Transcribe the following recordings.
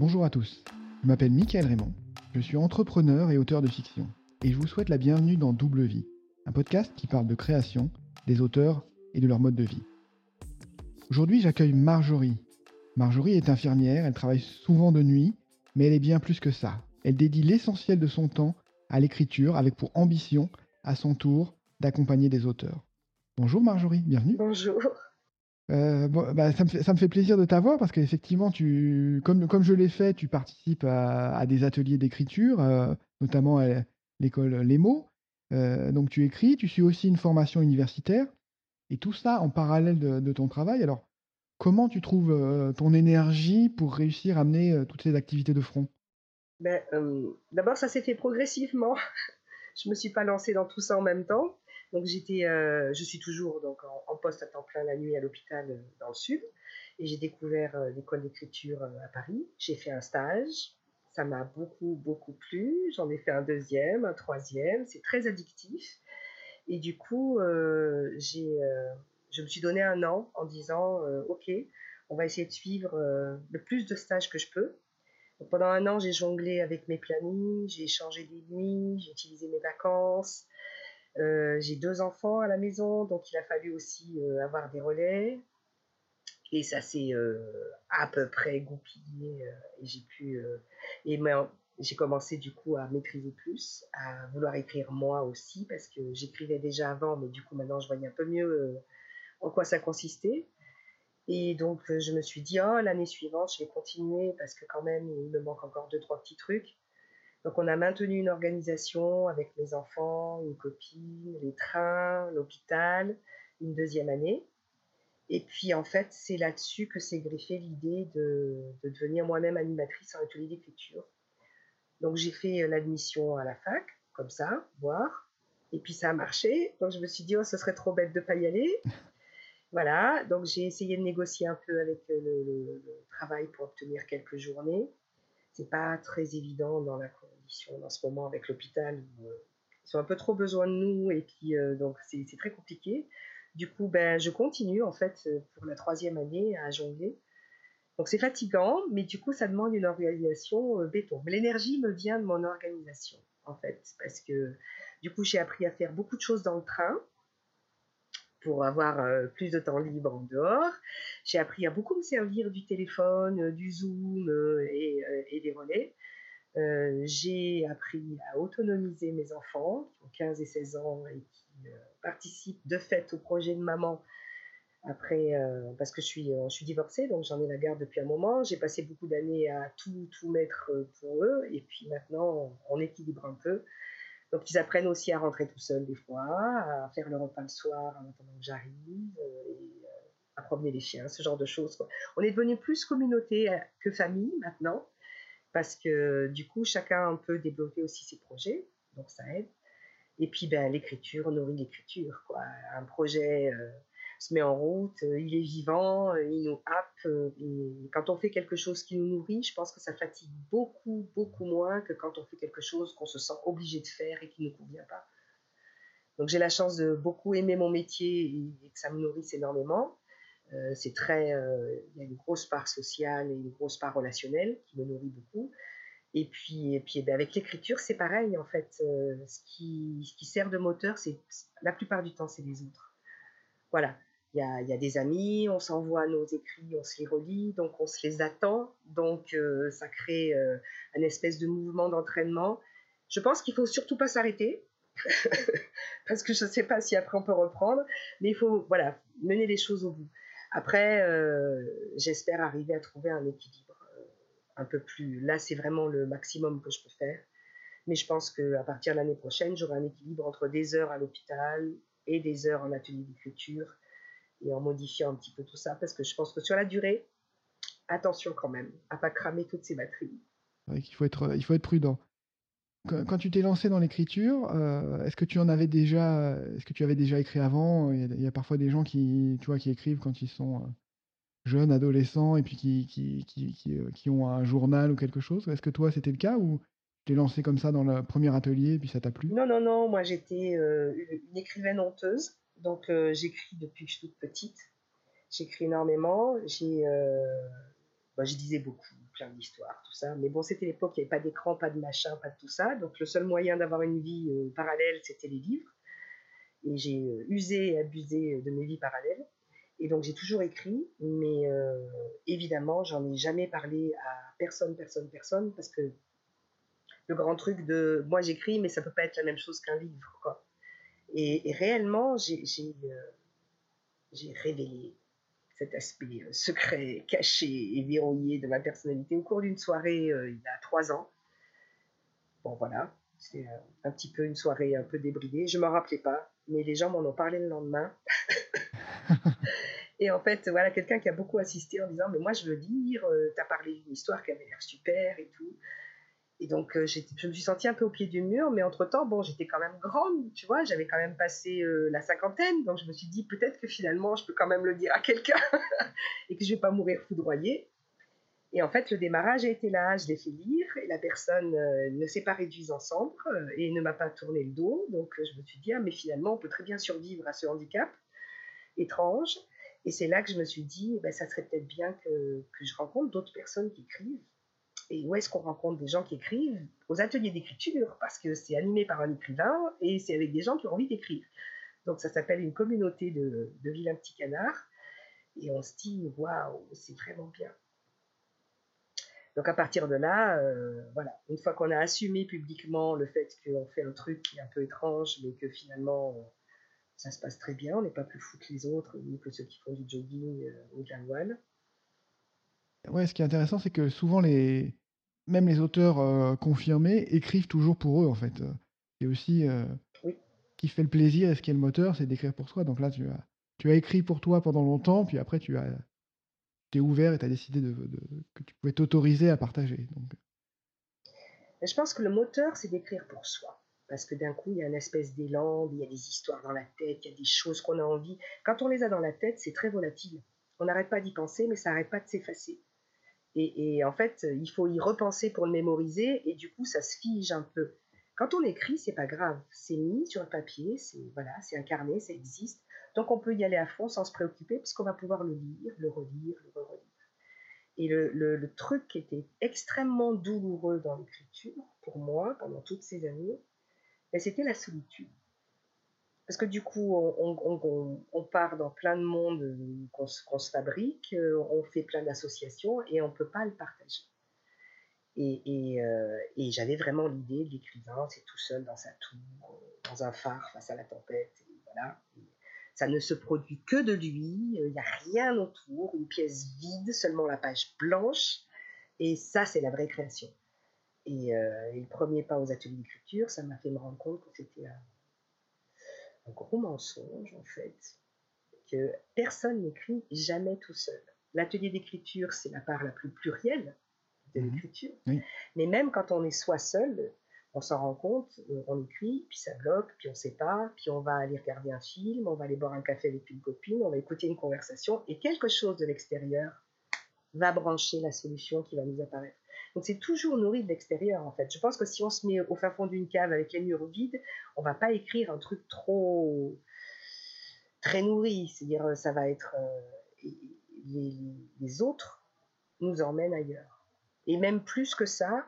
Bonjour à tous, je m'appelle Mickaël Raymond, je suis entrepreneur et auteur de fiction, et je vous souhaite la bienvenue dans Double Vie, un podcast qui parle de création, des auteurs et de leur mode de vie. Aujourd'hui, j'accueille Marjorie. Marjorie est infirmière, elle travaille souvent de nuit, mais elle est bien plus que ça. Elle dédie l'essentiel de son temps à l'écriture avec pour ambition, à son tour, d'accompagner des auteurs. Bonjour Marjorie, bienvenue. Bonjour. Euh, bah, ça, me fait, plaisir de t'avoir parce qu'effectivement, tu, comme, je l'ai fait, tu participes à, des ateliers d'écriture, euh, notamment à l'école Les Mots. Euh, donc tu écris, tu suis aussi une formation universitaire, et tout ça en parallèle de, ton travail. Alors, comment tu trouves ton énergie pour réussir à mener toutes ces activités de front? Ben, D'abord, ça s'est fait progressivement. je me suis pas lancée dans tout ça en même temps. Donc j'étais, euh, je suis toujours donc en, poste à temps plein la nuit à l'hôpital euh, dans le sud, et j'ai découvert euh, l'école d'écriture à Paris. J'ai fait un stage, ça m'a beaucoup beaucoup plu. J'en ai fait un deuxième, un troisième. C'est très addictif, et du coup j'ai, je me suis donné un an en disant ok, on va essayer de suivre le plus de stages que je peux. pendant un an, j'ai jonglé avec mes plannings, j'ai changé des nuits, j'ai utilisé mes vacances. Euh, j'ai deux enfants à la maison, donc il a fallu aussi euh, avoir des relais. Et ça s'est euh, à peu près goupillé. et j'ai pu. et j'ai commencé du coup à maîtriser plus, à vouloir écrire moi aussi, parce que j'écrivais déjà avant, mais du coup maintenant je voyais un peu mieux en quoi ça consistait. Et donc je me suis dit, oh, l'année suivante, je vais continuer, parce que quand même, il me manque encore deux, trois petits trucs. Donc on a maintenu une organisation avec mes enfants, une copine, les trains, l'hôpital, une deuxième année. Et puis en fait, c'est là-dessus que s'est greffée l'idée de, devenir moi-même animatrice en atelier d'écriture. Donc j'ai fait l'admission à la fac, comme ça, voir. Et puis ça a marché. Donc je me suis dit, oh, ce serait trop bête de ne pas y aller. Voilà, donc j'ai essayé de négocier un peu avec le, le travail pour obtenir quelques journées. C'est pas très évident dans la en ce moment avec l'hôpital où euh, ils ont un peu trop besoin de nous et puis euh, donc c'est très compliqué. Du coup, ben, je continue en fait euh, pour la troisième année à jongler. Donc c'est fatigant, mais du coup ça demande une organisation béton. L'énergie me vient de mon organisation en fait, parce que du coup j'ai appris à faire beaucoup de choses dans le train pour avoir plus de temps libre en dehors. J'ai appris à beaucoup me servir du téléphone, du Zoom et, et des relais. Euh, j'ai appris à autonomiser mes enfants qui ont 15 et 16 ans et qui euh, participent de fait au projet de maman après euh, parce que je suis suis divorcée donc j'en ai la garde depuis un moment j'ai passé beaucoup d'années à tout tout mettre pour eux et puis maintenant on équilibre un peu donc ils apprennent aussi à rentrer tout seuls des fois à faire le repas le soir en attendant que j'arrive et à promener les chiens ce genre de choses on est devenu plus communauté que famille maintenant parce que du coup, chacun peut développer aussi ses projets, donc ça aide. Et puis, ben, l'écriture nourrit l'écriture. Quoi. Un projet euh, se met en route, euh, il est vivant, euh, il nous happe. et quand on fait quelque chose qui nous nourrit, je pense que ça fatigue beaucoup, beaucoup moins que quand on fait quelque chose qu'on se sent obligé de faire et qui ne convient pas. Donc j'ai la chance de beaucoup aimer mon métier et que ça me nourrisse énormément. Euh, c'est très, euh, il y a une grosse part sociale et une grosse part relationnelle qui me nourrit beaucoup. Et puis, et puis eh ben, avec l'écriture, c'est pareil en fait. Euh, ce, qui, ce qui sert de moteur, c'est la plupart du temps, c'est les autres. Voilà. Il y a, des amis, on s'envoie nos écrits, on se les relit, donc on se les attend. Donc ça crée un espèce de mouvement d'entraînement. Je pense qu'il faut surtout pas s'arrêter. parce que je ne sais pas si après on peut reprendre, mais il faut voilà, mener les choses au bout. Après, euh, j'espère arriver à trouver un équilibre euh, un peu plus. Là, c'est vraiment le maximum que je peux faire. Mais je pense qu'à partir de l'année prochaine, j'aurai un équilibre entre des heures à l'hôpital et des heures en atelier d'écriture et en modifiant un petit peu tout ça parce que je pense que sur la durée, attention quand même à pas cramer toutes ces batteries. Il faut être, il faut être prudent. Quand, tu t'es lancé dans l'écriture, euh, est-ce que tu en avais déjà, est-ce que tu avais déjà écrit avant? Il y, a, parfois des gens qui, tu vois, qui écrivent quand ils sont euh, jeunes, adolescents, et puis qui, qui, qui, euh, qui, ont un journal ou quelque chose. Est-ce que toi, c'était le cas ou tu t'es lancé comme ça dans le premier atelier et puis ça t'a plu? Non, non, non. Moi, j'étais une écrivaine honteuse. Donc, j'écris depuis que je suis toute petite. J'écris énormément. J'ai Moi, je lisais beaucoup, plein d'histoires, tout ça. Mais bon, c'était l'époque, il n'y avait pas d'écran, pas de machin, pas de tout ça. Donc, le seul moyen d'avoir une vie euh, parallèle, c'était les livres. Et j'ai euh, usé et abusé de mes vies parallèles. Et donc, j'ai toujours écrit, mais euh, évidemment, j'en ai jamais parlé à personne, personne, personne, parce que le grand truc de moi, j'écris, mais ça peut pas être la même chose qu'un livre, quoi. Et, réellement, j'ai révélé cet aspect euh, secret, caché et verrouillé de ma personnalité au cours d'une soirée euh, il y a trois ans. Bon voilà, c'était euh, un petit peu une soirée un peu débridée. Je ne m'en rappelais pas, mais les gens m'en ont parlé le lendemain. et en fait, voilà, quelqu'un qui a beaucoup assisté en disant Mais moi je veux lire, tu as parlé d'une histoire qui avait l'air super et tout. Et donc, euh, je me suis sentie un peu au pied du mur, mais entre-temps, bon, j'étais quand même grande, tu vois, j'avais quand même passé euh, la cinquantaine, donc je me suis dit peut-être que finalement, je peux quand même le dire à quelqu'un et que je vais pas mourir foudroyée. Et en fait, le démarrage a été là, je l'ai fait lire, et la personne euh, ne s'est pas réduite en cendres et ne m'a pas tourné le dos, donc je me suis dit, ah, mais finalement, on peut très bien survivre à ce handicap étrange. Et c'est là que je me suis dit, ben, ça serait peut-être bien que, que je rencontre d'autres personnes qui écrivent et où est-ce qu'on rencontre des gens qui écrivent Aux ateliers d'écriture, parce que c'est animé par un écrivain et c'est avec des gens qui ont envie d'écrire. Donc ça s'appelle une communauté de, de vilains petits canards. Et on se dit, waouh, c'est vraiment bien. Donc à partir de là, euh, voilà, une fois qu'on a assumé publiquement le fait qu'on fait un truc qui est un peu étrange, mais que finalement ça se passe très bien, on n'est pas plus fou que les autres, ni que ceux qui font du jogging euh, ou de la voile. Ouais, ce qui est intéressant, c'est que souvent les, même les auteurs euh, confirmés écrivent toujours pour eux, en fait. Et aussi, euh, qui fait le plaisir et ce qui est le moteur, c'est d'écrire pour soi. Donc là, tu as, tu as écrit pour toi pendant longtemps, puis après, tu as, es ouvert et tu as décidé de, que tu pouvais t'autoriser à partager. Donc. Je pense que le moteur, c'est d'écrire pour soi. Parce que d'un coup, il y a une espèce d'élan, il y a des histoires dans la tête, il y a des choses qu'on a envie. Quand on les a dans la tête, c'est très volatile. On n'arrête pas d'y penser, mais ça n'arrête pas de s'effacer. Et, en fait, il faut y repenser pour le mémoriser, et du coup, ça se fige un peu. Quand on écrit, c'est pas grave, c'est mis sur le papier, c'est voilà, c'est incarné, ça existe. Donc on peut y aller à fond sans se préoccuper, puisqu'on va pouvoir le lire, le relire, le relire. Et le, le, truc qui était extrêmement douloureux dans l'écriture, pour moi, pendant toutes ces années, ben, c'était la solitude. Parce que du coup, on, part dans plein de mondes euh, qu'on se fabrique, euh, on fait plein d'associations et on ne peut pas le partager. Euh, et, j'avais vraiment l'idée de l'écrivain, c'est tout seul dans sa tour, dans un phare face à la tempête. voilà. ça ne se produit que de lui, il n'y a rien autour, une pièce vide, seulement la page blanche. Et ça, c'est la vraie création. Et, et, le premier pas aux ateliers d'écriture, ça m'a fait me rendre compte que c'était un gros mensonge en fait, que personne n'écrit jamais tout seul. L'atelier d'écriture, c'est la part la plus plurielle de mhm. l'écriture. Mais même quand on est soi seul, on s'en rend compte, on écrit, puis ça bloque, puis on ne sait pas, puis on va aller regarder un film, on va aller boire un café avec une copine, on va écouter une conversation, et quelque chose de l'extérieur va brancher la solution qui va nous apparaître. Donc c'est toujours nourri de l'extérieur en fait. Je pense que si on se met au fin fond d'une cave avec les murs vides, on va pas écrire un truc trop très nourri. C'est-à-dire ça va être euh, les, autres nous emmènent ailleurs. Et même plus que ça,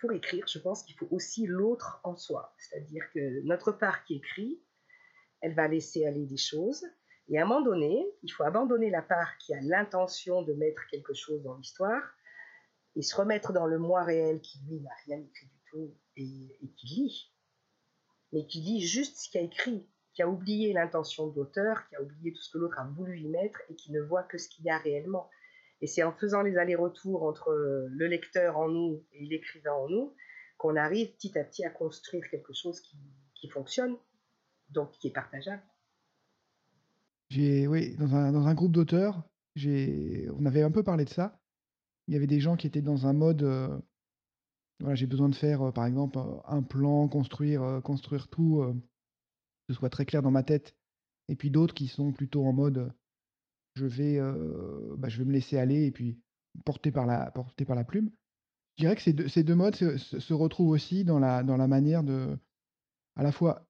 pour écrire, je pense qu'il faut aussi l'autre en soi. C'est-à-dire que notre part qui écrit, elle va laisser aller des choses. Et à un moment donné, il faut abandonner la part qui a l'intention de mettre quelque chose dans l'histoire et se remettre dans le moi réel qui, lui, n'a rien écrit du tout et, qui lit, mais qui lit juste ce qu'il a écrit, qui a oublié l'intention de l'auteur, qui a oublié tout ce que l'autre a voulu y mettre et qui ne voit que ce qu'il y a réellement. Et c'est en faisant les allers-retours entre le lecteur en nous et l'écrivain en nous qu'on arrive petit à petit à construire quelque chose qui, qui fonctionne, donc qui est partageable. J'ai, oui, dans un, dans un groupe d'auteurs, on avait un peu parlé de ça. Il y avait des gens qui étaient dans un mode, euh, voilà, j'ai besoin de faire, euh, par exemple, un plan, construire, euh, construire tout, que ce soit très clair dans ma tête. Et puis d'autres qui sont plutôt en mode, je vais, bah, je vais me laisser aller et puis porter par la, porter par la plume. Je dirais que ces deux, ces deux modes se, retrouvent aussi dans la, dans la manière de, à la fois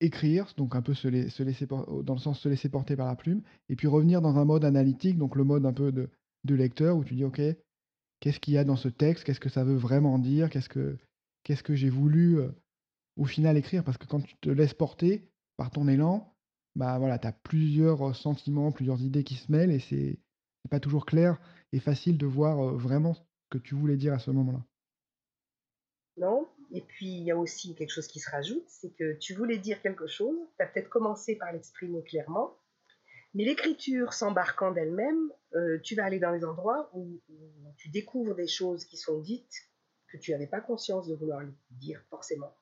écrire, donc un peu se laisser dans le sens se laisser porter par la plume, et puis revenir dans un mode analytique, donc le mode un peu de, de lecteur où tu dis ok, qu'est-ce qu'il y a dans ce texte, qu'est-ce que ça veut vraiment dire, qu'est-ce que, qu'est-ce que j'ai voulu euh, au final écrire. Parce que quand tu te laisses porter par ton élan, bah voilà, tu as plusieurs sentiments, plusieurs idées qui se mêlent et c'est pas toujours clair et facile de voir vraiment ce que tu voulais dire à ce moment-là. Non, et puis il y a aussi quelque chose qui se rajoute, c'est que tu voulais dire quelque chose, tu as peut-être commencé par l'exprimer clairement, mais l'écriture s'embarquant d'elle-même, euh, tu vas aller dans les endroits où, tu découvres des choses qui sont dites que tu n'avais pas conscience de vouloir dire forcément.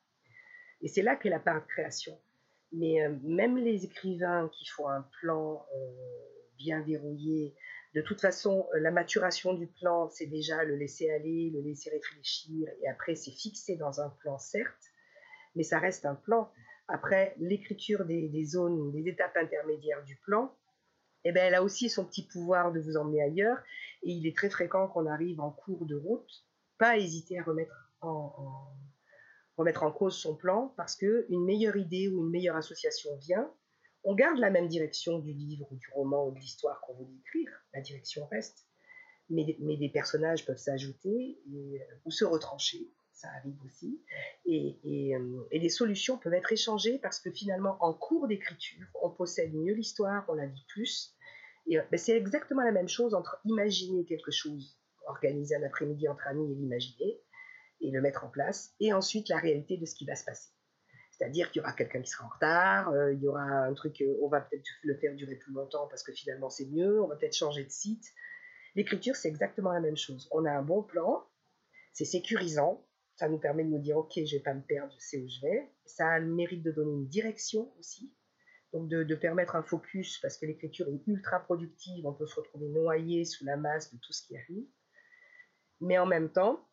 Et c'est là qu'est la part de création. Mais euh, même les écrivains qui font un plan euh, bien verrouillé, de toute façon, la maturation du plan, c'est déjà le laisser aller, le laisser réfléchir, et après c'est fixé dans un plan, certes, mais ça reste un plan. Après, l'écriture des, des, zones, des étapes intermédiaires du plan, eh ben, elle a aussi son petit pouvoir de vous emmener ailleurs. Et il est très fréquent qu'on arrive en cours de route, pas hésiter à remettre en, remettre en cause son plan, parce qu'une meilleure idée ou une meilleure association vient. On garde la même direction du livre ou du roman ou de l'histoire qu'on veut écrire, la direction reste, mais, mais des personnages peuvent s'ajouter ou se retrancher ça arrive aussi. Et, euh, et, les solutions peuvent être échangées parce que finalement, en cours d'écriture, on possède mieux l'histoire, on la vit plus. Euh, ben, c'est exactement la même chose entre imaginer quelque chose, organiser un après-midi entre amis et l'imaginer, et le mettre en place, et ensuite la réalité de ce qui va se passer. C'est-à-dire qu'il y aura quelqu'un qui sera en retard, euh, il y aura un truc, on va peut-être le faire durer plus longtemps parce que finalement c'est mieux, on va peut-être changer de site. L'écriture, c'est exactement la même chose. On a un bon plan, c'est sécurisant, ça nous permet de nous dire, OK, je ne vais pas me perdre, je sais où je vais. Ça a le mérite de donner une direction aussi, de, permettre un focus, parce que l'écriture est ultra productive, on peut se retrouver noyé sous la masse de tout ce qui arrive. Mais en même temps,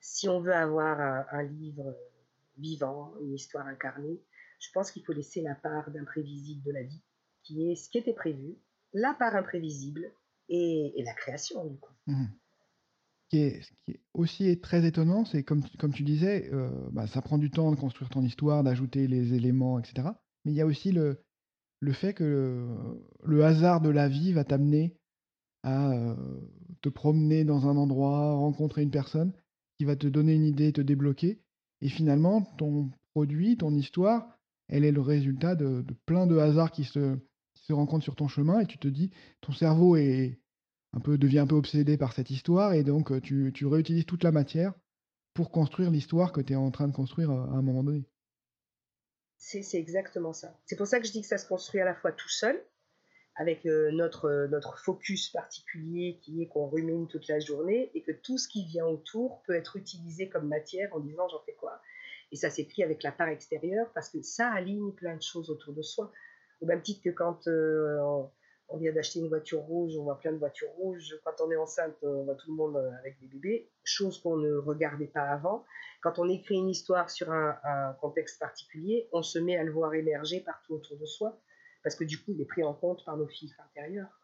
si on veut avoir un, livre vivant, une histoire incarnée, je pense qu'il faut laisser la part d'imprévisible de la vie, qui est ce qui était prévu, la part imprévisible et, la création, du coup. Mmh qui est, ce qui est aussi très étonnant, c'est comme, comme tu disais, euh, bah, ça prend du temps de construire ton histoire, d'ajouter les éléments, etc. Mais il y a aussi le, fait que le, hasard de la vie va t'amener à te promener dans un endroit, rencontrer une personne qui va te donner une idée, te débloquer. Et finalement, ton produit, ton histoire, elle est le résultat de, plein de hasards qui se, rencontrent sur ton chemin. Et tu te dis, ton cerveau est, un peu, devient un peu obsédé par cette histoire et donc tu, tu réutilises toute la matière pour construire l'histoire que tu es en train de construire à un moment donné. C'est exactement ça. C'est pour ça que je dis que ça se construit à la fois tout seul, avec euh, notre, notre focus particulier qui est qu'on rumine toute la journée, et que tout ce qui vient autour peut être utilisé comme matière en disant j'en fais quoi. Et ça s'écrit avec la part extérieure parce que ça aligne plein de choses autour de soi. Au même titre que quand on vient d'acheter une voiture rouge, on voit plein de voitures rouges. Quand on est enceinte, on voit tout le monde avec des bébés, chose qu'on ne regardait pas avant. Quand on écrit une histoire sur un, contexte particulier, on se met à le voir émerger partout autour de soi, parce que du coup, il est pris en compte par nos filtres intérieurs.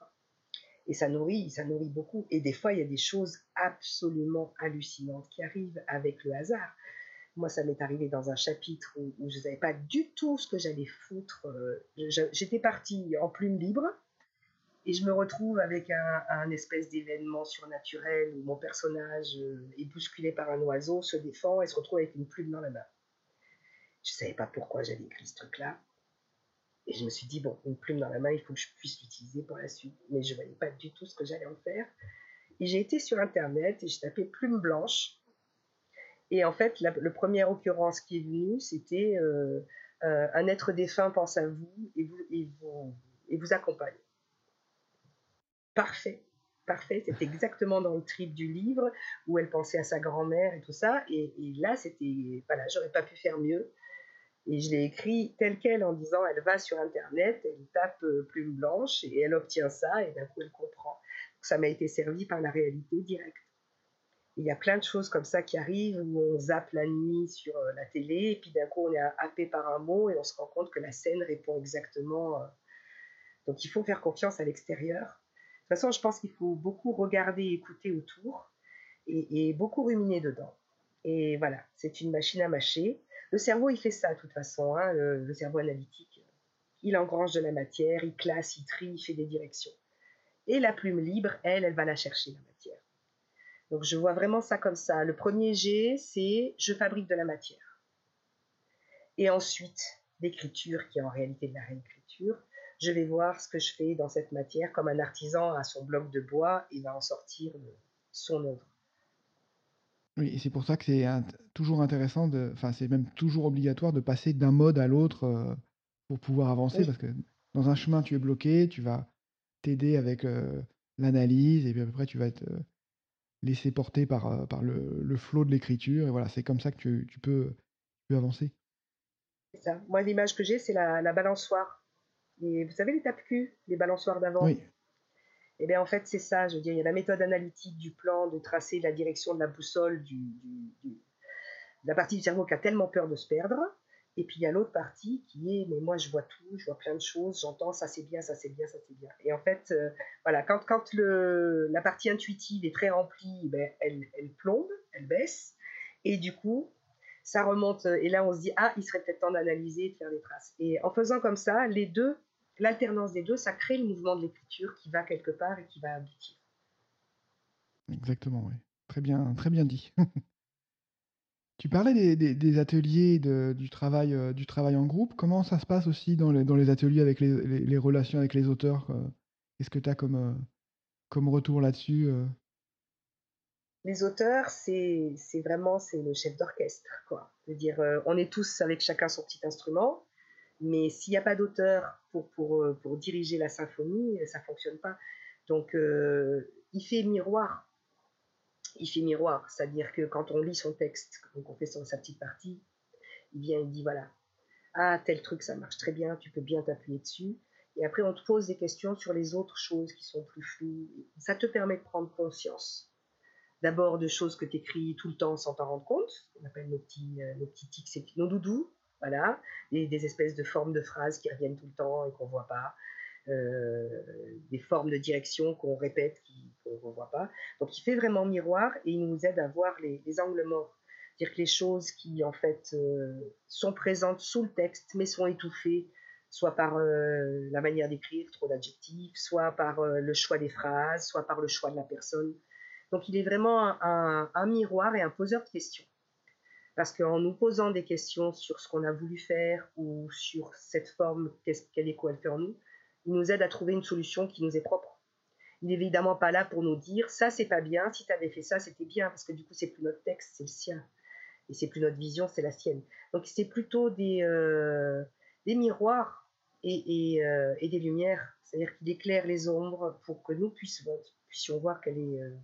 Et ça nourrit, ça nourrit beaucoup. Et des fois, il y a des choses absolument hallucinantes qui arrivent avec le hasard. Moi, ça m'est arrivé dans un chapitre où, je ne savais pas du tout ce que j'allais foutre. Euh, j'étais partie en plume libre, et je me retrouve avec un, espèce d'événement surnaturel où mon personnage euh, est bousculé par un oiseau, se défend et se retrouve avec une plume dans la main. Je ne savais pas pourquoi j'avais écrit ce truc-là. Et je me suis dit, bon, une plume dans la main, il faut que je puisse l'utiliser pour la suite. Mais je ne voyais pas du tout ce que j'allais en faire. Et j'ai été sur Internet et j'ai tapé plume blanche. Et en fait, la, le première occurrence qui est venue, c'était euh, euh, un être défunt pense à vous, et vous accompagne parfait. Parfait, c'était exactement dans le trip du livre où elle pensait à sa grand-mère et tout ça. Et, là, c'était, voilà, j'aurais pas pu faire mieux. Et je l'ai écrit tel quel en disant elle va sur Internet, elle tape euh, plume blanche et elle obtient ça et d'un coup elle comprend. ça m'a été servi par la réalité directe. Il y a plein de choses comme ça qui arrivent où on zappe la nuit sur euh, la télé et puis d'un coup on est happé par un mot et on se rend compte que la scène répond exactement. Euh. Donc il faut faire confiance à l'extérieur toute façon, je pense qu'il faut beaucoup regarder, écouter autour et, beaucoup ruminer dedans. Et voilà, c'est une machine à mâcher. Le cerveau, il fait ça de toute façon, hein, le, cerveau analytique. Il engrange de la matière, il classe, il trie, il fait des directions. Et la plume libre, elle, elle va la chercher, la matière. Donc je vois vraiment ça comme ça. Le premier G, c'est je fabrique de la matière. Et ensuite, l'écriture, qui est en réalité de la réécriture, je vais voir ce que je fais dans cette matière, comme un artisan a son bloc de bois, il va en sortir son œuvre. Oui, et c'est pour ça que c'est toujours intéressant, enfin c'est même toujours obligatoire de passer d'un mode à l'autre euh, pour pouvoir avancer, parce que dans un chemin tu es bloqué, tu vas t'aider avec euh, l'analyse, et puis après tu vas être euh, laissé porter par, par le, flot de l'écriture, et voilà, c'est comme ça que tu, peux, avancer. C'est ça. Moi, l'image que j'ai, c'est la, balançoire. Et vous savez les tape-cul, les balançoires d'avant Oui. Et eh bien en fait, c'est ça, je veux dire, il y a la méthode analytique du plan, de tracer la direction de la boussole du, de la partie du cerveau qui a tellement peur de se perdre. Et puis il y a l'autre partie qui est, mais moi je vois tout, je vois plein de choses, j'entends ça c'est bien, ça c'est bien, ça c'est bien. Et en fait, euh, voilà, quand, quand le, la partie intuitive est très remplie, ben, elle, elle plombe, elle baisse. Et du coup, ça remonte. Et là, on se dit, ah, il serait peut-être temps d'analyser, de faire des traces. Et en faisant comme ça, les deux l'alternance des deux, ça crée le mouvement de l'écriture qui va quelque part et qui va aboutir. Exactement, oui. Très bien, très bien dit. tu parlais des, ateliers du, travail, euh, du travail en groupe. Comment ça se passe aussi dans les, ateliers avec les, relations avec les auteurs euh? Qu'est-ce que tu as comme, euh, comme retour là-dessus Les auteurs, c'est vraiment c'est le chef d'orchestre. quoi. dire, on est tous avec chacun son petit instrument mais s'il n'y a pas d'auteur pour, pour, euh, pour, diriger la symphonie, ça ne fonctionne pas. Donc, euh, il fait miroir. Il fait miroir, c'est-à-dire que quand on lit son texte, donc on fait son, sa petite partie, il vient, il dit voilà, ah, tel truc, ça marche très bien, tu peux bien t'appuyer dessus. Et après, on te pose des questions sur les autres choses qui sont plus floues. Ça te permet de prendre conscience. D'abord de choses que tu écris tout le temps sans t'en rendre compte, on appelle nos petits, euh, nos petits tics, nos doudous, voilà, des, espèces de formes de phrases qui reviennent tout le temps et qu'on voit pas, euh, des formes de direction qu'on répète qu'on ne voit pas. Donc il fait vraiment miroir et il nous aide à voir les, angles morts, dire que les choses qui en fait euh, sont présentes sous le texte mais sont étouffées soit par la manière d'écrire, trop d'adjectifs, soit par le choix des phrases, soit par le choix de la personne. Donc il est vraiment un miroir et un poseur de questions. Parce qu'en nous posant des questions sur ce qu'on a voulu faire ou sur cette forme, quelle est en nous, il nous aide à trouver une solution qui nous est propre. Il n'est évidemment pas là pour nous dire ça c'est pas bien, si tu avais fait ça c'était bien, parce que du coup c'est plus notre texte, c'est le sien. Et c'est plus notre vision, c'est la sienne. Donc c'est plutôt des, euh, miroirs et, euh, et, des lumières. C'est-à-dire qu'il éclaire les ombres pour que nous puissions, puissions voir quelle est, euh,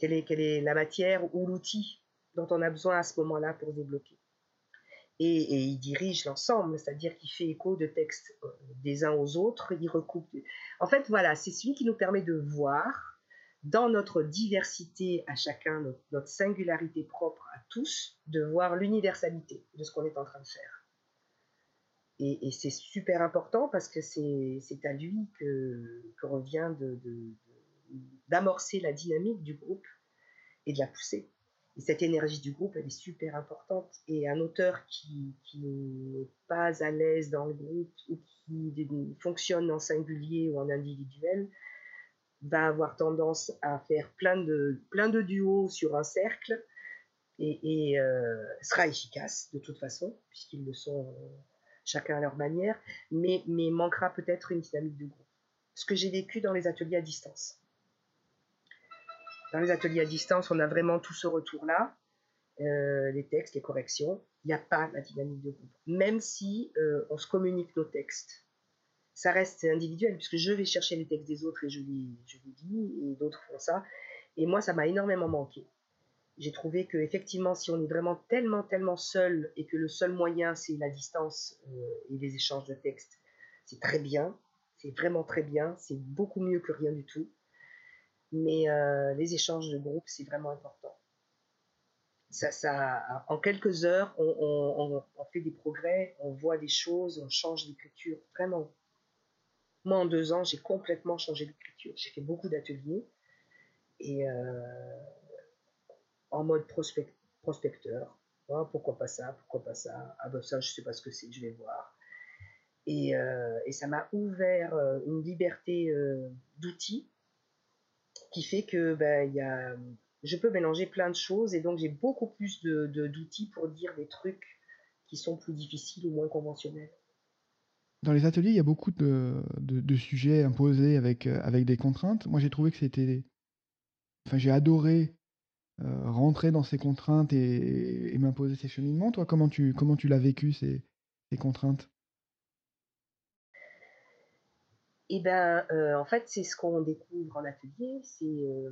quelle, est, la matière ou l'outil dont on a besoin à ce moment-là pour débloquer. Et, il dirige l'ensemble, c'est-à-dire qu'il fait écho de textes euh, des uns aux autres, il recoupe. En fait, voilà, c'est celui qui nous permet de voir dans notre diversité à chacun, notre, singularité propre à tous, de voir l'universalité de ce qu'on est en train de faire. Et, c'est super important parce que c'est à lui que, revient de, la dynamique du groupe et de la pousser cette énergie du groupe, elle est super importante. Et un auteur qui, n'est pas à l'aise dans le groupe ou qui fonctionne en singulier ou en individuel va avoir tendance à faire plein de, plein de duos sur un cercle et, euh, sera efficace de toute façon, puisqu'ils le sont chacun à leur manière, mais, mais manquera peut-être une dynamique de groupe. Ce que j'ai vécu dans les ateliers à distance. Dans les ateliers à distance, on a vraiment tout ce retour-là, euh, les textes, les corrections. Il n'y a pas la dynamique de groupe. Même si euh, on se communique nos textes, ça reste individuel, puisque je vais chercher les textes des autres et je les, je dis, et d'autres font ça. Et moi, ça m'a énormément manqué. J'ai trouvé que effectivement, si on est vraiment tellement, tellement seul, et que le seul moyen, c'est la distance euh, et les échanges de textes, c'est très bien. C'est vraiment très bien. C'est beaucoup mieux que rien du tout. Mais euh, les échanges de groupe, c'est vraiment important. Ça, ça, en quelques heures, on, fait des progrès, on voit des choses, on change d'écriture, vraiment. Moi, en deux ans, j'ai complètement changé d'écriture. J'ai fait beaucoup d'ateliers et euh, en mode prospecteur. Ah, pourquoi pas ça Pourquoi pas ça? Ah ben ça, je sais pas ce que c'est, je vais voir. Et, euh, et ça m'a ouvert une liberté d'outils qui fait que a, je peux mélanger plein de choses et donc j'ai beaucoup plus de, d'outils pour dire des trucs qui sont plus difficiles ou moins conventionnels. Dans les ateliers, il y a beaucoup de, sujets imposés avec, euh, avec des contraintes. Moi, j'ai trouvé que c'était... Enfin, j'ai adoré euh, rentrer dans ces contraintes et, m'imposer ces cheminements. Toi, comment tu, comment tu l'as vécu, ces contraintes? Eh ben, euh, en fait, c'est ce qu'on découvre en atelier, c'est euh,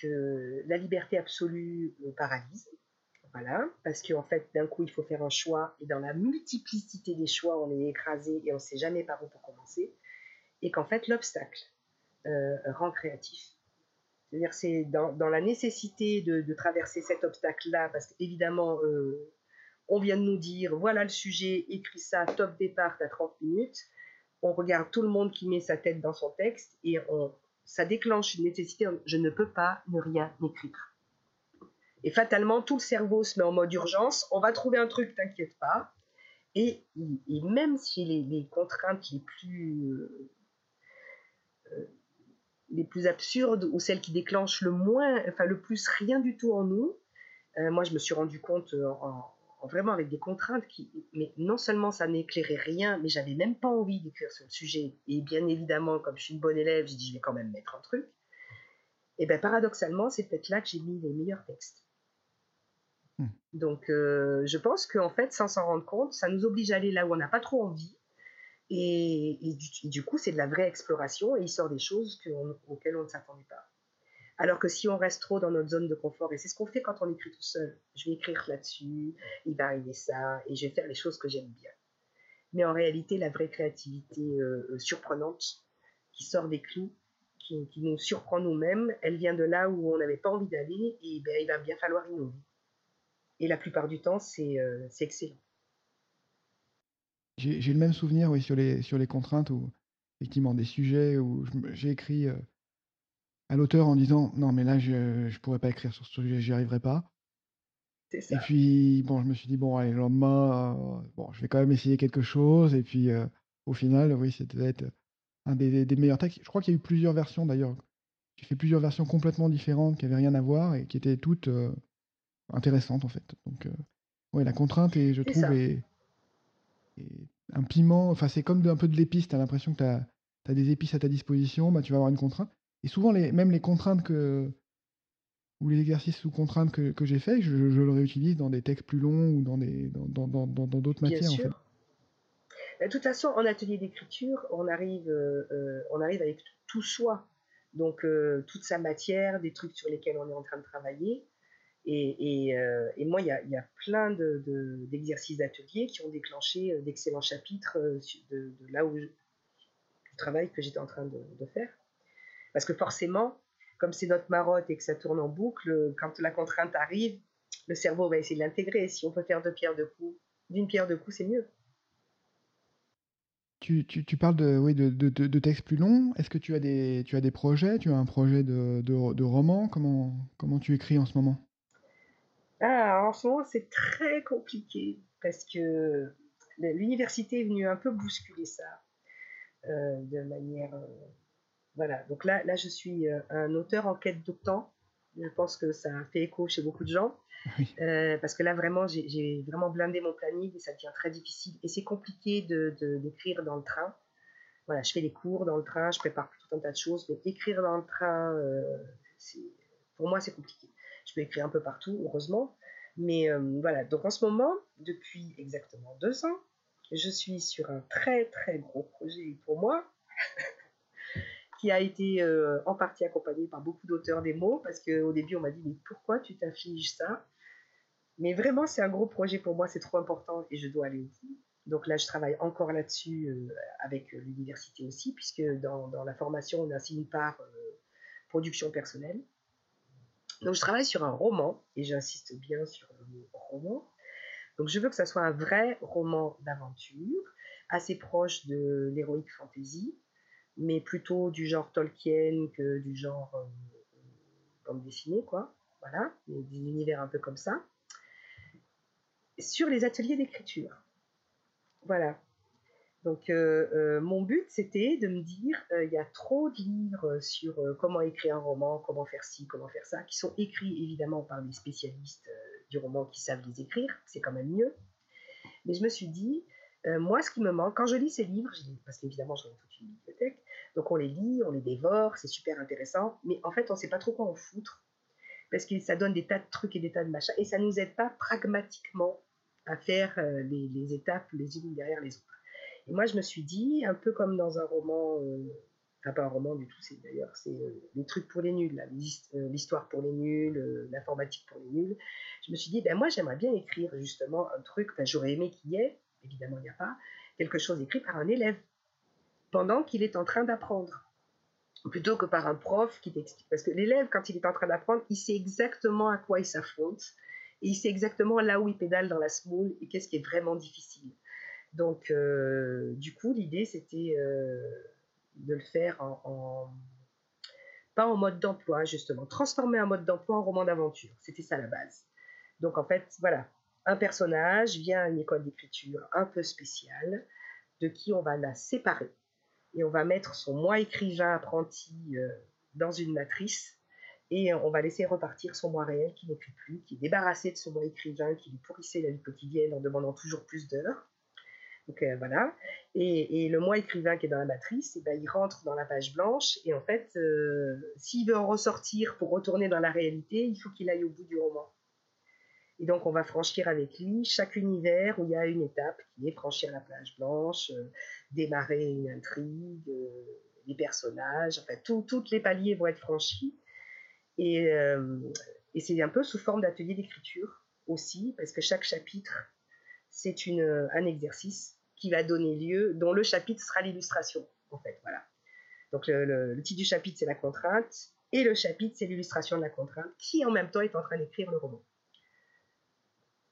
que la liberté absolue paralyse. Voilà, parce qu'en fait, d'un coup, il faut faire un choix, et dans la multiplicité des choix, on est écrasé et on ne sait jamais par où pour commencer. Et qu'en fait, l'obstacle rend créatif. C'est-à-dire c'est dans, la nécessité de, traverser cet obstacle-là, parce qu'évidemment, euh, on vient de nous dire, voilà le sujet, écris ça, top départ, à 30 minutes. On regarde tout le monde qui met sa tête dans son texte et on, ça déclenche une nécessité, je ne peux pas ne rien écrire. Et fatalement, tout le cerveau se met en mode urgence, on va trouver un truc, t'inquiète pas. Et, même si les, les contraintes les plus... Euh, euh les plus absurdes ou celles qui déclenchent le moins, enfin le plus rien du tout en nous. Euh, moi, je me suis rendu compte en, vraiment avec des contraintes qui, mais non seulement ça n'éclairait rien, mais j'avais même pas envie d'écrire sur le sujet. Et bien évidemment, comme je suis une bonne élève, j'ai dit je vais quand même mettre un truc. Et bien paradoxalement, c'est peut-être là que j'ai mis les meilleurs textes. Hmm. Donc, euh, je pense qu'en fait, sans s'en rendre compte, ça nous oblige à aller là où on n'a pas trop envie et, du, coup, c'est de la vraie exploration et il sort des choses auxquelles on ne s'attendait pas. Alors que si on reste trop dans notre zone de confort, et c'est ce qu'on fait quand on écrit tout seul, je vais écrire là-dessus, il va arriver ça, et je vais faire les choses que j'aime bien. Mais en réalité, la vraie créativité euh, euh, surprenante qui sort des clous, qui, nous surprend nous-mêmes, elle vient de là où on n'avait pas envie d'aller, et ben, il va bien falloir innover. Et la plupart du temps, c'est euh, excellent. J'ai le même souvenir, oui, sur les, sur les contraintes ou effectivement des sujets où j'ai écrit à l'auteur en disant non, mais là, je ne pourrais pas écrire sur ce sujet, j'y arriverai pas. Et puis, bon, je me suis dit, bon, allez, le lendemain, euh, bon, je vais quand même essayer quelque chose. Et puis, euh, au final, oui, c'était être un des, des, meilleurs textes. Je crois qu'il y a eu plusieurs versions d'ailleurs. J'ai fait plusieurs versions complètement différentes qui n'avaient rien à voir et qui étaient toutes intéressantes en fait. Donc, oui, la contrainte, et je trouve, est, un piment, enfin c'est comme un peu de l'épice, tu as l'impression que tu as, des épices à ta disposition, bah, tu vas avoir une contrainte. Et souvent, les, même les contraintes que, ou les exercices sous contrainte que, que j'ai fait, je, le réutilise dans des textes plus longs ou dans d'autres dans, dans, dans, d'autres matières. En fait. Bah, de toute façon, en atelier d'écriture, on arrive, euh, euh, on arrive avec tout soi. Donc, euh, toute sa matière, des trucs sur lesquels on est en train de travailler. Euh, et, moi, il y a, plein d'exercices de, d'atelier qui ont déclenché euh, d'excellents chapitres euh, de, là où je, du travail que j'étais en train de, faire. Parce que forcément, comme c'est notre marotte et que ça tourne en boucle, quand la contrainte arrive, le cerveau va essayer de l'intégrer. Si on peut faire deux pierres de coups, d'une pierre de coups, c'est mieux. Tu, parles de, oui, de, textes plus longs. Est-ce que tu as, des, tu as des projets? Tu as un projet de, de, roman? Comment, comment tu écris en ce moment? Ah, en ce moment, c'est très compliqué parce que l'université est venue un peu bousculer ça euh, de manière. Euh, voilà, donc là, là, je suis euh, un auteur en quête temps. Je pense que ça fait écho chez beaucoup de gens. parce que là, vraiment, j'ai vraiment blindé mon planning et ça devient très difficile. Et c'est compliqué d'écrire de, dans le train. Voilà, je fais les cours dans le train, je prépare tout un tas de choses, mais écrire dans le train, pour moi, c'est compliqué. Je peux écrire un peu partout, heureusement. Mais euh, voilà, donc en ce moment, depuis exactement deux ans, je suis sur un très très gros projet pour moi, qui a été euh, en partie accompagné par beaucoup d'auteurs des mots, parce qu'au début on m'a dit mais pourquoi tu t'affiches ça? Mais vraiment c'est un gros projet pour moi, c'est trop important et je dois aller au bout. Donc là je travaille encore là-dessus euh, avec l'université aussi, puisque dans, la formation on a aussi une part production personnelle. Donc je travaille sur un roman, et j'insiste bien sur le mot roman. Donc je veux que ça soit un vrai roman d'aventure, assez proche de l'héroïque fantasy, mais plutôt du genre Tolkien que du genre euh, bande dessinée, quoi. Voilà, des univers un peu comme ça. Sur les ateliers d'écriture. Voilà. Donc, euh, euh, mon but, c'était de me dire, euh, il y a trop de livres sur comment écrire un roman, comment faire ci, comment faire ça, qui sont écrits évidemment par des spécialistes du roman qui savent les écrire, c'est quand même mieux. Mais je me suis dit, moi, ce qui me manque, quand je lis ces livres, parce qu'évidemment, j'en ai toute une bibliothèque, donc on les lit, on les dévore, c'est super intéressant, mais en fait, on ne sait pas trop quoi en foutre, parce que ça donne des tas de trucs et des tas de machins, et ça ne nous aide pas pragmatiquement à faire les, les étapes les unes derrière les autres. Et moi, je me suis dit, un peu comme dans un roman, euh, enfin pas un roman du tout, c'est d'ailleurs, c'est euh, les trucs pour les nuls, euh, l'histoire pour les nuls, l'informatique pour les nuls. Je me suis dit, ben moi, j'aimerais bien écrire justement un truc, j'aurais aimé qu'il y ait, évidemment, il n'y a pas, quelque chose écrit par un élève, pendant qu'il est en train d'apprendre plutôt que par un prof qui t'explique. Parce que l'élève, quand il est en train d'apprendre, il sait exactement à quoi il s'affronte, et il sait exactement là où il pédale dans la smoule, et qu'est-ce qui est vraiment difficile. Donc, euh, du coup, l'idée, c'était euh, de le faire en, pas en mode d'emploi, justement, transformer un mode d'emploi en roman d'aventure. C'était ça la base. Donc, en fait, voilà, un personnage vient à une école d'écriture un peu spéciale, de qui on va la séparer. Et on va mettre son moi écrivain apprenti euh, dans une matrice, et on va laisser repartir son moi réel qui n'écrit plus, qui est débarrassé de son moi écrivain, qui lui pourrissait la vie quotidienne en demandant toujours plus d'heures donc euh, voilà. Et, le moi écrivain qui est dans la matrice, et eh ben, il rentre dans la page blanche. Et en fait, euh, s'il veut en ressortir pour retourner dans la réalité, il faut qu'il aille au bout du roman. Et donc, on va franchir avec lui chaque univers où il y a une étape qui est franchir la page blanche, euh, démarrer une intrigue, les personnages, enfin, toutes les paliers vont être franchis. Et, et c'est un peu sous forme d'atelier d'écriture aussi, parce que chaque chapitre, c'est un exercice qui va donner lieu, dont le chapitre sera l'illustration, en fait, voilà. Donc le, titre du chapitre, c'est la contrainte, et le chapitre, c'est l'illustration de la contrainte, qui en même temps est en train d'écrire le roman.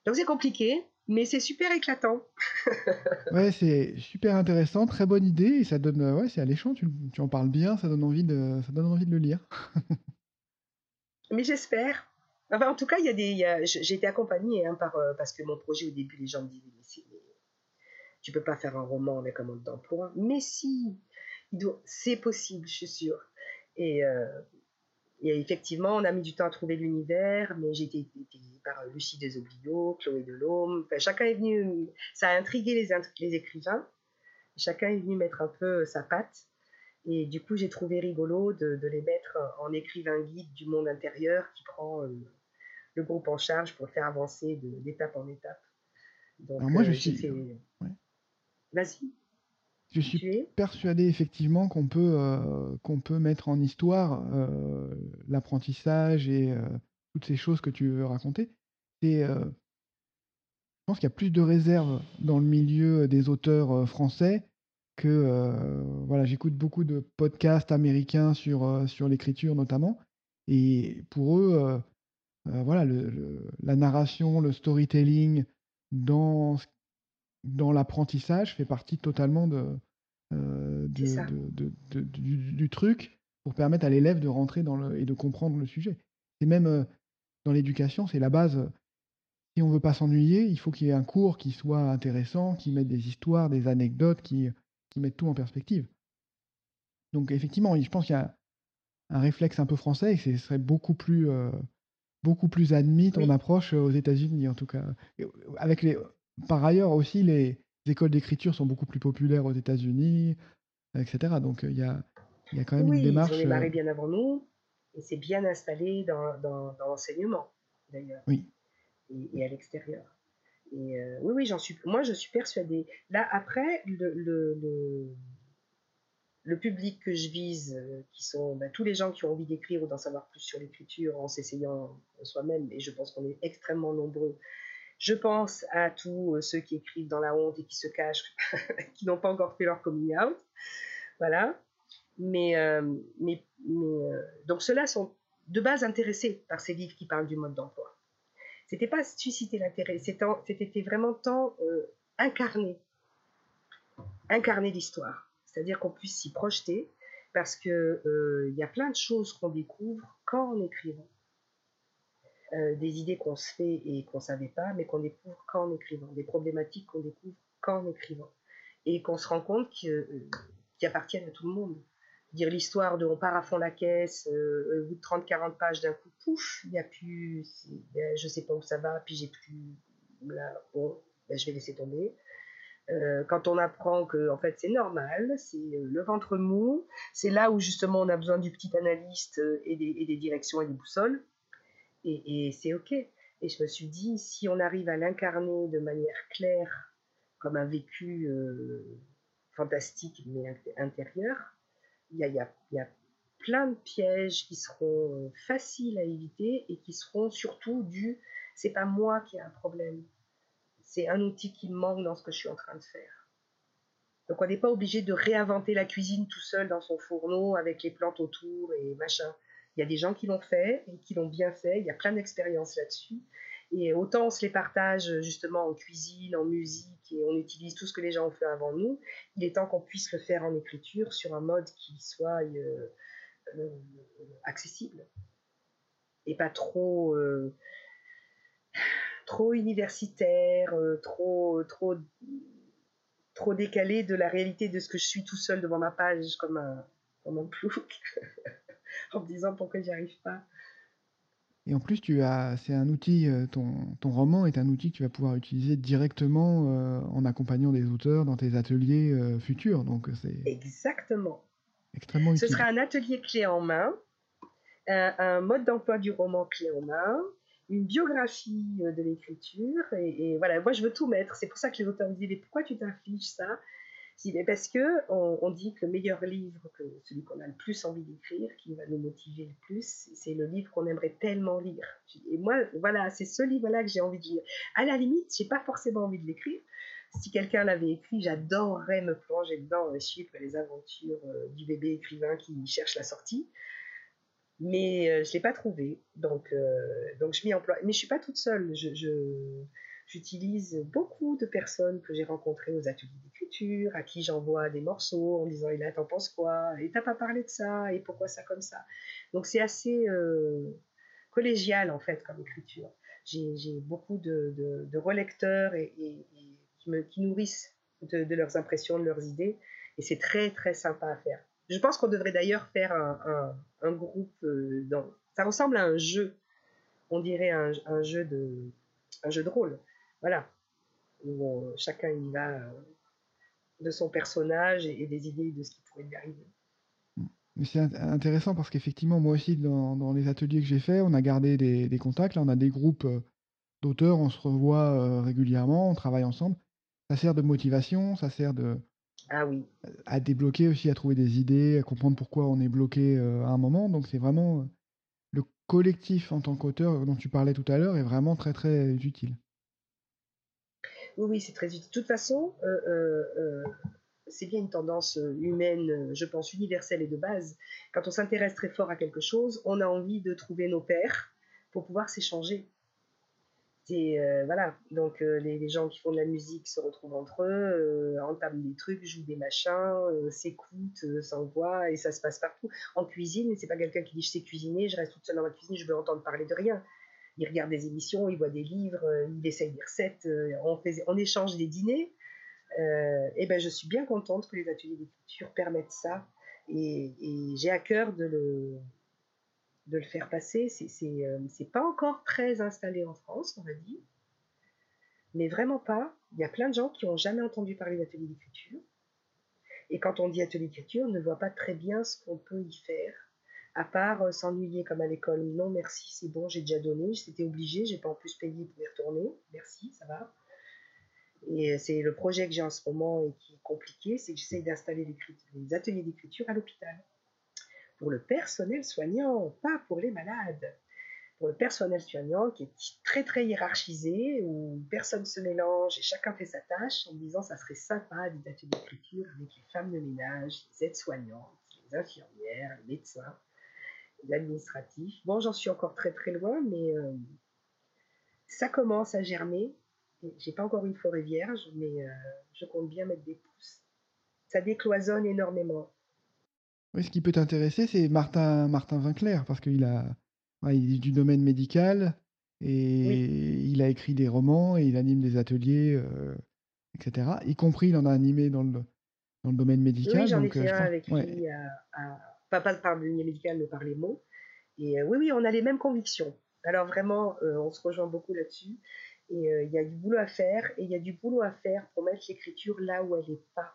Donc c'est compliqué, mais c'est super éclatant. ouais, c'est super intéressant, très bonne idée, et ça donne, ouais, c'est alléchant, tu, tu en parles bien, ça donne envie de, ça donne envie de le lire. mais j'espère. Enfin, en tout cas, il y a des, j'ai été accompagnée hein, par, euh, parce que mon projet au début, les gens me disaient, tu peux pas faire un roman avec un mode d'emploi. Mais si, c'est possible, je suis sûre. Euh, et, effectivement, on a mis du temps à trouver l'univers, mais j'ai été aidée par Lucie Desoblio, Chloé Delhomme. Enfin, chacun est venu, ça a intrigué les, les écrivains. Chacun est venu mettre un peu sa patte. Et du coup, j'ai trouvé rigolo de, les mettre en écrivain guide du monde intérieur qui prend euh, le groupe en charge pour le faire avancer d'étape en étape. Donc, moi, je euh, suis. Vas-y. Je suis persuadé effectivement qu'on peut, euh, qu'on peut mettre en histoire euh, l'apprentissage et euh, toutes ces choses que tu veux raconter. Et, je pense qu'il y a plus de réserves dans le milieu des auteurs français que voilà, j'écoute beaucoup de podcasts américains sur, sur l'écriture notamment. Et pour eux, voilà, la narration, le storytelling dans ce dans l'apprentissage fait partie totalement de, euh, du, truc pour permettre à l'élève de rentrer dans le, et de comprendre le sujet. Et même euh, dans l'éducation, c'est la base. Si on veut pas s'ennuyer, il faut qu'il y ait un cours qui soit intéressant, qui mette des histoires, des anecdotes, qui, qui mette tout en perspective. Donc effectivement, je pense qu'il y a un réflexe un peu français et ce serait beaucoup plus, euh, beaucoup plus admis ton approche aux États-Unis en tout cas. Avec les, par ailleurs aussi, les écoles d'écriture sont beaucoup plus populaires aux États-Unis, etc. Donc il y a, y a quand même une démarche. Ils ont démarré bien avant nous, et c'est bien installé dans, dans, l'enseignement, d'ailleurs. Oui. Et, à l'extérieur. Et oui, oui, j'en suis. Moi, je suis persuadée. Là, après, le, le, le, public que je vise, qui sont bah, tous les gens qui ont envie d'écrire ou d'en savoir plus sur l'écriture en s'essayant soi-même, et je pense qu'on est extrêmement nombreux je pense à tous euh, ceux qui écrivent dans la honte et qui se cachent, qui n'ont pas encore fait leur coming out. Voilà. Mais, euh, euh, donc ceux-là sont de base intéressés par ces livres qui parlent du mode d'emploi. C'était pas susciter l'intérêt, c'était vraiment tant incarner, incarner l'histoire. C'est-à-dire qu'on puisse s'y projeter parce que il y a plein de choses qu'on découvre quand on écrivant. Euh, des idées qu'on se fait et qu'on ne savait pas, mais qu'on découvre qu'en écrivant, des problématiques qu'on découvre qu'en écrivant. et qu'on se rend compte qu'ils appartiennent à tout le monde. Dire l'histoire de on part à fond la caisse, euh, au bout de 30-40 pages d'un coup, pouf, il n'y a plus, ben, je sais pas où ça va, puis j'ai plus, là, bon, ben, je vais laisser tomber. Euh, quand on apprend que en fait c'est normal, c'est euh, le ventre mou, c'est là où justement on a besoin du petit analyste euh, et des, directions et des boussoles, et, c'est ok. Et je me suis dit, si on arrive à l'incarner de manière claire, comme un vécu fantastique mais intérieur, il y a, plein de pièges qui seront faciles à éviter et qui seront surtout dus, c'est pas moi qui ai un problème, c'est un outil qui me manque dans ce que je suis en train de faire. Donc on n'est pas obligé de réinventer la cuisine tout seul dans son fourneau avec les plantes autour et machin. Il y a des gens qui l'ont fait et qui l'ont bien fait. Il y a plein d'expériences là-dessus. Et autant on se les partage justement en cuisine, en musique, et on utilise tout ce que les gens ont fait avant nous, il est temps qu'on puisse le faire en écriture sur un mode qui soit euh, euh, accessible et pas trop euh, trop universitaire, trop, trop, trop décalé de la réalité de ce que je suis tout seul devant ma page comme un, comme un plouc, en me disant pourquoi j'y arrive pas. Et en plus, tu as, c'est un outil, euh, ton, ton, roman est un outil que tu vas pouvoir utiliser directement euh, en accompagnant des auteurs dans tes ateliers futurs. Donc c'est exactement. Extrêmement utile. Ce sera un atelier clé en main, un mode d'emploi du roman clé en main, une biographie euh, de l'écriture. Et, voilà, moi je veux tout mettre. C'est pour ça que les auteurs me disent Mais pourquoi tu t'infliges ça? Parce que on, dit que le meilleur livre, que celui qu'on a le plus envie d'écrire, qui va nous motiver le plus, c'est le livre qu'on aimerait tellement lire. Et moi, voilà, c'est ce livre-là que j'ai envie de lire. À la limite, j'ai pas forcément envie de l'écrire. Si quelqu'un l'avait écrit, j'adorerais me plonger dedans et suivre les aventures euh, du bébé écrivain qui cherche la sortie mais euh, je ne l'ai pas trouvé. Donc, euh, donc je m'y emploie. Mais je ne suis pas toute seule. J'utilise beaucoup de personnes que j'ai rencontrées aux ateliers d'écriture, à qui j'envoie des morceaux en disant, et là, t'en penses quoi? Et t'as pas parlé de ça Et pourquoi ça comme ça? Donc c'est assez euh, collégial, en fait, comme écriture. J'ai, beaucoup de, de, relecteurs et, qui, me, qui nourrissent de, de leurs impressions, de leurs idées. Et c'est très, très sympa à faire. Je pense qu'on devrait d'ailleurs faire un, un, groupe. Euh, dans... Ça ressemble à un jeu. On dirait un, un, jeu, de, un jeu de rôle. Voilà. Où chacun y va euh, de son personnage et, des idées de ce qui pourrait lui arriver. Mais c'est intéressant parce qu'effectivement, moi aussi, dans, dans, les ateliers que j'ai faits, on a gardé des, des, contacts. Là, on a des groupes euh, d'auteurs, on se revoit régulièrement, on travaille ensemble. Ça sert de motivation, ça sert de, ah oui. À débloquer aussi, à trouver des idées, à comprendre pourquoi on est bloqué euh, à un moment. Donc c'est vraiment euh, le collectif en tant qu'auteur dont tu parlais tout à l'heure est vraiment très très utile. Oui, oui, c'est très utile. De toute façon, euh, c'est bien une tendance humaine, je pense, universelle et de base. Quand on s'intéresse très fort à quelque chose, on a envie de trouver nos pairs pour pouvoir s'échanger. Euh, voilà, donc euh, les, gens qui font de la musique se retrouvent entre eux, euh, entament des trucs, jouent des machins, s'écoutent, s'envoient et ça se passe partout. En cuisine, c'est pas quelqu'un qui dit je sais cuisiner, je reste toute seule dans ma cuisine, je veux entendre parler de rien. Il regarde des émissions, il voit des livres, il essaye des recettes, on, fait, on échange des dîners. et ben je suis bien contente que les ateliers d'écriture permettent ça et j'ai à cœur de le, faire passer. Euh, c'est pas encore très installé en France, on va dire. Mais vraiment pas. Il y a plein de gens qui n'ont jamais entendu parler d'atelier d'écriture. Et quand on dit atelier d'écriture, on ne voit pas très bien ce qu'on peut y faire, à part euh, s'ennuyer comme à l'école. Non, merci, c'est bon, j'ai déjà donné, j'étais obligé, j'ai pas en plus payé pour y retourner. Merci, ça va. Et c'est le projet que j'ai en ce moment et qui est compliqué, c'est que j'essaye d'installer les ateliers d'écriture à l'hôpital pour le personnel soignant, pas pour les malades. Pour le personnel soignant qui est très très hiérarchisé, où personne se mélange et chacun fait sa tâche en disant ça serait sympa des ateliers d'écriture avec les femmes de ménage, les aides-soignantes, les infirmières, les médecins, l'administratif. Bon, j'en suis encore très très loin, mais euh, ça commence à germer. J'ai pas encore une forêt vierge, mais euh, je compte bien mettre des pouces. Ça décloisonne énormément. Oui, ce qui peut t'intéresser, c'est Martin, Martin Vinclair, parce qu'il a, il est du domaine médical et il a écrit des romans et il anime des ateliers. Euh, etc. Y compris, il en a animé dans le, dans le domaine médical. Oui, j'en ai fait un avec ouais. lui, à, à- pas, pas par le lien médical, mais par les mots. Et euh, oui, oui, on a les mêmes convictions. Alors vraiment, euh, on se rejoint beaucoup là-dessus. Et euh, il y a du boulot à faire, et il y a du boulot à faire pour mettre l'écriture là où elle n'est pas.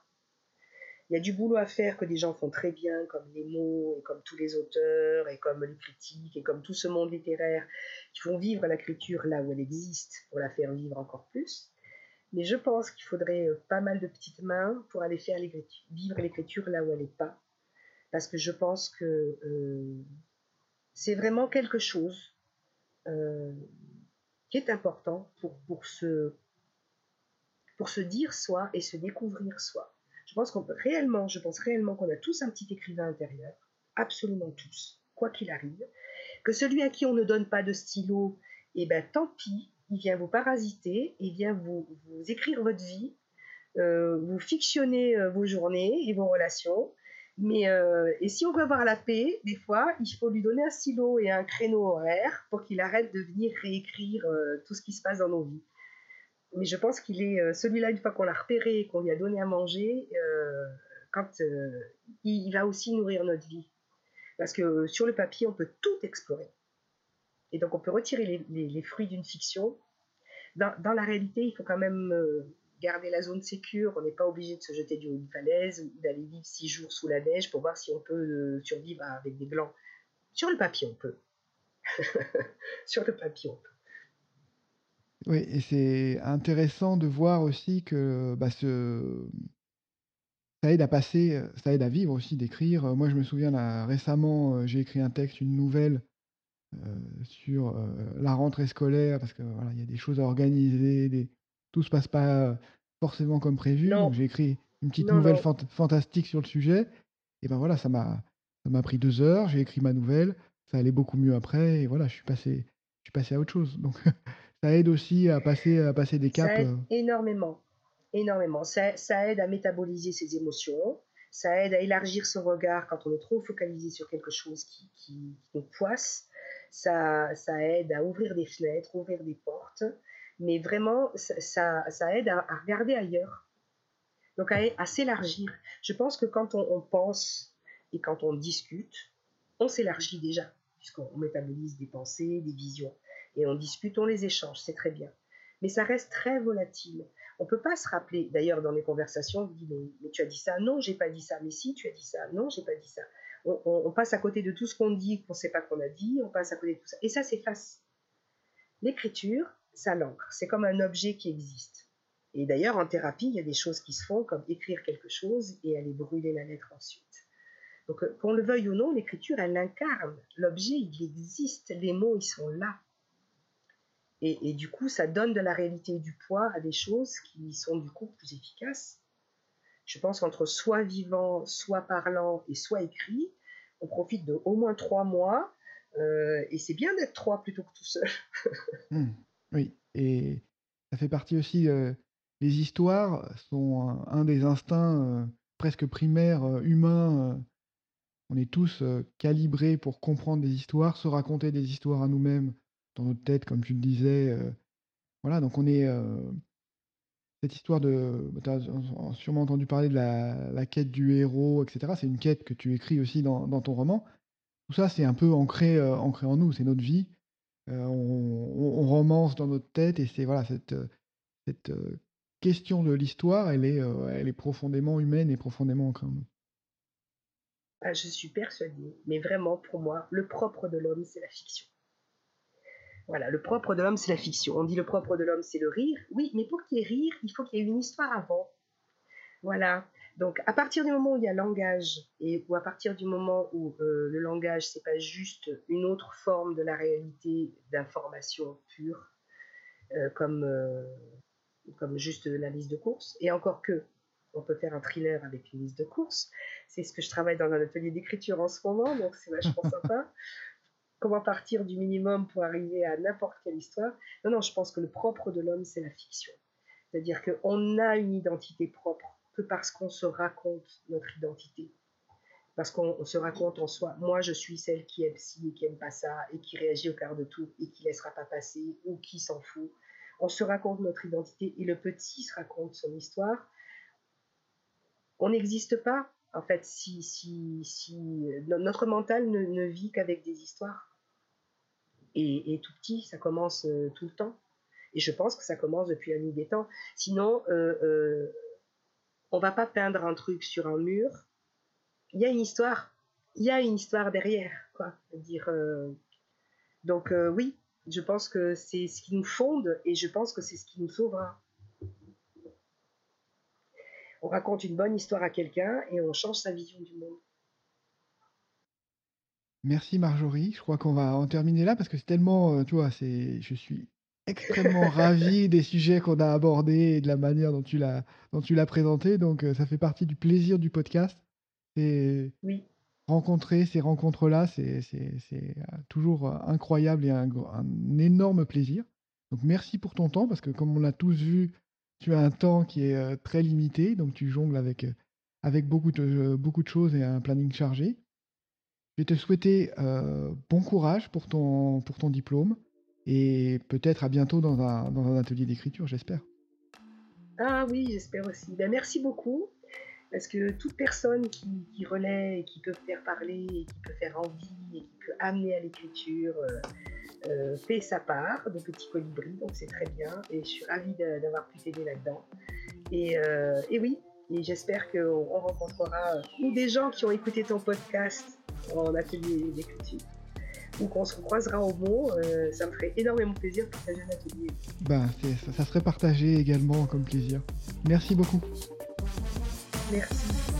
Il y a du boulot à faire que des gens font très bien, comme les mots, et comme tous les auteurs, et comme les critiques, et comme tout ce monde littéraire, qui font vivre l'écriture là où elle existe, pour la faire vivre encore plus. Mais je pense qu'il faudrait pas mal de petites mains pour aller faire vivre l'écriture là où elle n'est pas. Parce que je pense que euh, c'est vraiment quelque chose euh, qui est important pour, pour, se, pour se dire soi et se découvrir soi. Je pense qu'on peut réellement, je pense réellement qu'on a tous un petit écrivain intérieur, absolument tous, quoi qu'il arrive. Que celui à qui on ne donne pas de stylo, eh ben tant pis, il vient vous parasiter, il vient vous, écrire votre vie, euh, vous fictionner vos journées et vos relations. Mais euh, et si on veut avoir la paix, des fois, il faut lui donner un stylo et un créneau horaire pour qu'il arrête de venir réécrire euh, tout ce qui se passe dans nos vies. Mais je pense qu'il est euh, celui-là, une fois qu'on l'a repéré et qu'on lui a donné à manger, quand il, va aussi nourrir notre vie. Parce que sur le papier, on peut tout explorer. Et donc, on peut retirer les, fruits d'une fiction. Dans, la réalité, il faut quand même garder la zone sécure. On n'est pas obligé de se jeter du haut d'une falaise ou d'aller vivre six jours sous la neige pour voir si on peut euh, survivre avec des glands. Sur le papier, on peut. sur le papier, on peut. Oui, et c'est intéressant de voir aussi que bah, ça aide à passer, ça aide à vivre aussi, d'écrire. Moi, je me souviens là, récemment, euh, j'ai écrit un texte, une nouvelle euh, sur la rentrée scolaire, parce que voilà, il y a des choses à organiser, des... tout se passe pas forcément comme prévu. Non. Donc j'ai écrit une petite Non, nouvelle non. fant- fantastique sur le sujet. Et ben voilà, ça m'a ça m'a pris deux heures, j'ai écrit ma nouvelle, ça allait beaucoup mieux après, et voilà, je suis passé, je suis passé à autre chose. Donc ça aide aussi à passer, à passer des caps. Ça aide euh, énormément. Énormément. Ça, ça aide à métaboliser ses émotions. Ça aide à élargir son regard quand on est trop focalisé sur quelque chose qui, qui, qui nous poisse. Ça, ça aide à ouvrir des fenêtres, ouvrir des portes. Mais vraiment, ça, ça, aide à, regarder ailleurs. Donc à, s'élargir. Je pense que quand on, pense et quand on discute, on s'élargit déjà, puisqu'on métabolise des pensées, des visions. Et on discute, on les échange, c'est très bien mais ça reste très volatile. On ne peut pas se rappeler, d'ailleurs dans les conversations, on dit mais, tu as dit ça, non, j'ai pas dit ça, mais si, tu as dit ça, non, j'ai pas dit ça. On passe à côté de tout ce qu'on dit, qu'on ne sait pas qu'on a dit, on passe à côté de tout ça. Et ça s'efface. L'écriture, ça l'ancre, c'est comme un objet qui existe. Et d'ailleurs, en thérapie, il y a des choses qui se font, comme écrire quelque chose et aller brûler la lettre ensuite. Donc, euh, qu'on le veuille ou non, l'écriture, elle incarne. L'objet, il existe, les mots, ils sont là. Et, du coup, ça donne de la réalité et du poids à des choses qui sont du coup plus efficaces. Je pense qu'entre soit vivant, soit parlant et soit écrit, on profite de au moins trois mois. euh, et c'est bien d'être trois plutôt que tout seul. Hmm, oui, et ça fait partie aussi. euh, les histoires sont un, des instincts euh, presque primaires euh, humains. euh. on est tous euh, calibrés pour comprendre des histoires, se raconter des histoires à nous-mêmes dans notre tête, comme tu le disais. euh. voilà, donc on est. euh, cette histoire de. Tu as sûrement entendu parler de la, quête du héros, etc. C'est une quête que tu écris aussi dans, ton roman. Tout ça, c'est un peu ancré, euh, ancré en nous, c'est notre vie. Euh, on, romance dans notre tête et c'est voilà cette, euh, cette euh, question de l'histoire, elle est, elle est profondément humaine et profondément ancrée en nous. Ah, je suis persuadée, mais vraiment pour moi, le propre de l'homme, c'est la fiction. Voilà, le propre de l'homme, c'est la fiction. On dit le propre de l'homme, c'est le rire. Oui, mais pour qu'il y ait rire, il faut qu'il y ait une histoire avant. Voilà. Donc, à partir du moment où il y a langage, et ou à partir du moment où euh, le langage, c'est pas juste une autre forme de la réalité d'information pure, euh, comme, euh, comme juste la liste de courses, et encore que, on peut faire un thriller avec une liste de courses. C'est ce que je travaille dans un atelier d'écriture en ce moment, donc c'est vachement sympa. Comment partir du minimum pour arriver à n'importe quelle histoire? Non, non, je pense que le propre de l'homme, c'est la fiction. C'est-à-dire qu'on a une identité propre parce qu'on se raconte notre identité. Parce qu'on on se raconte en soi, moi je suis celle qui aime ci et qui aime pas ça, et qui réagit au quart de tout, et qui laissera pas passer, ou qui s'en fout, on se raconte notre identité et le petit se raconte son histoire, on n'existe pas, en fait, si, si, si notre mental ne, vit qu'avec des histoires. Et, tout petit, ça commence euh, tout le temps. Et je pense que ça commence depuis la nuit des temps. Sinon, euh, euh, on va pas peindre un truc sur un mur. Il y a une histoire. Il y a une histoire derrière, quoi. Dire. Euh, donc oui, je pense que c'est ce qui nous fonde et je pense que c'est ce qui nous sauvera on raconte une bonne histoire à quelqu'un et on change sa vision du monde. Merci Marjorie. Je crois qu'on va en terminer là parce que c'est tellement, euh, tu vois, c'est, je suis extrêmement ravi des sujets qu'on a abordés et de la manière dont tu l'as, dont tu l'as présenté. Donc, euh, ça fait partie du plaisir du podcast. Et oui. rencontrer ces rencontres-là, c'est, euh, toujours incroyable et un, un énorme plaisir. Donc, merci pour ton temps parce que comme on l'a tous vu, tu as un temps qui est euh, très limité, donc tu jongles avec, euh, avec beaucoup, de, euh, beaucoup de choses et un planning chargé. Je vais te souhaiter bon courage pour ton, pour ton diplôme et peut-être à bientôt dans un, atelier d'écriture, j'espère. Ah oui, j'espère aussi. Ben, merci beaucoup. Parce que toute personne qui, relaie et qui peut faire parler qui peut faire envie et qui peut amener à l'écriture, euh, fait sa part de petits colibris, donc c'est très bien. Et je suis ravie d'avoir pu t'aider là-dedans. Et, euh, et, oui, et j'espère qu'on rencontrera euh, ou des gens qui ont écouté ton podcast en atelier d'écriture ou qu'on se croisera au mot, ça me ferait énormément plaisir de partager un atelier. Ben, ça, ça serait partagé également comme plaisir. Merci beaucoup. Merci.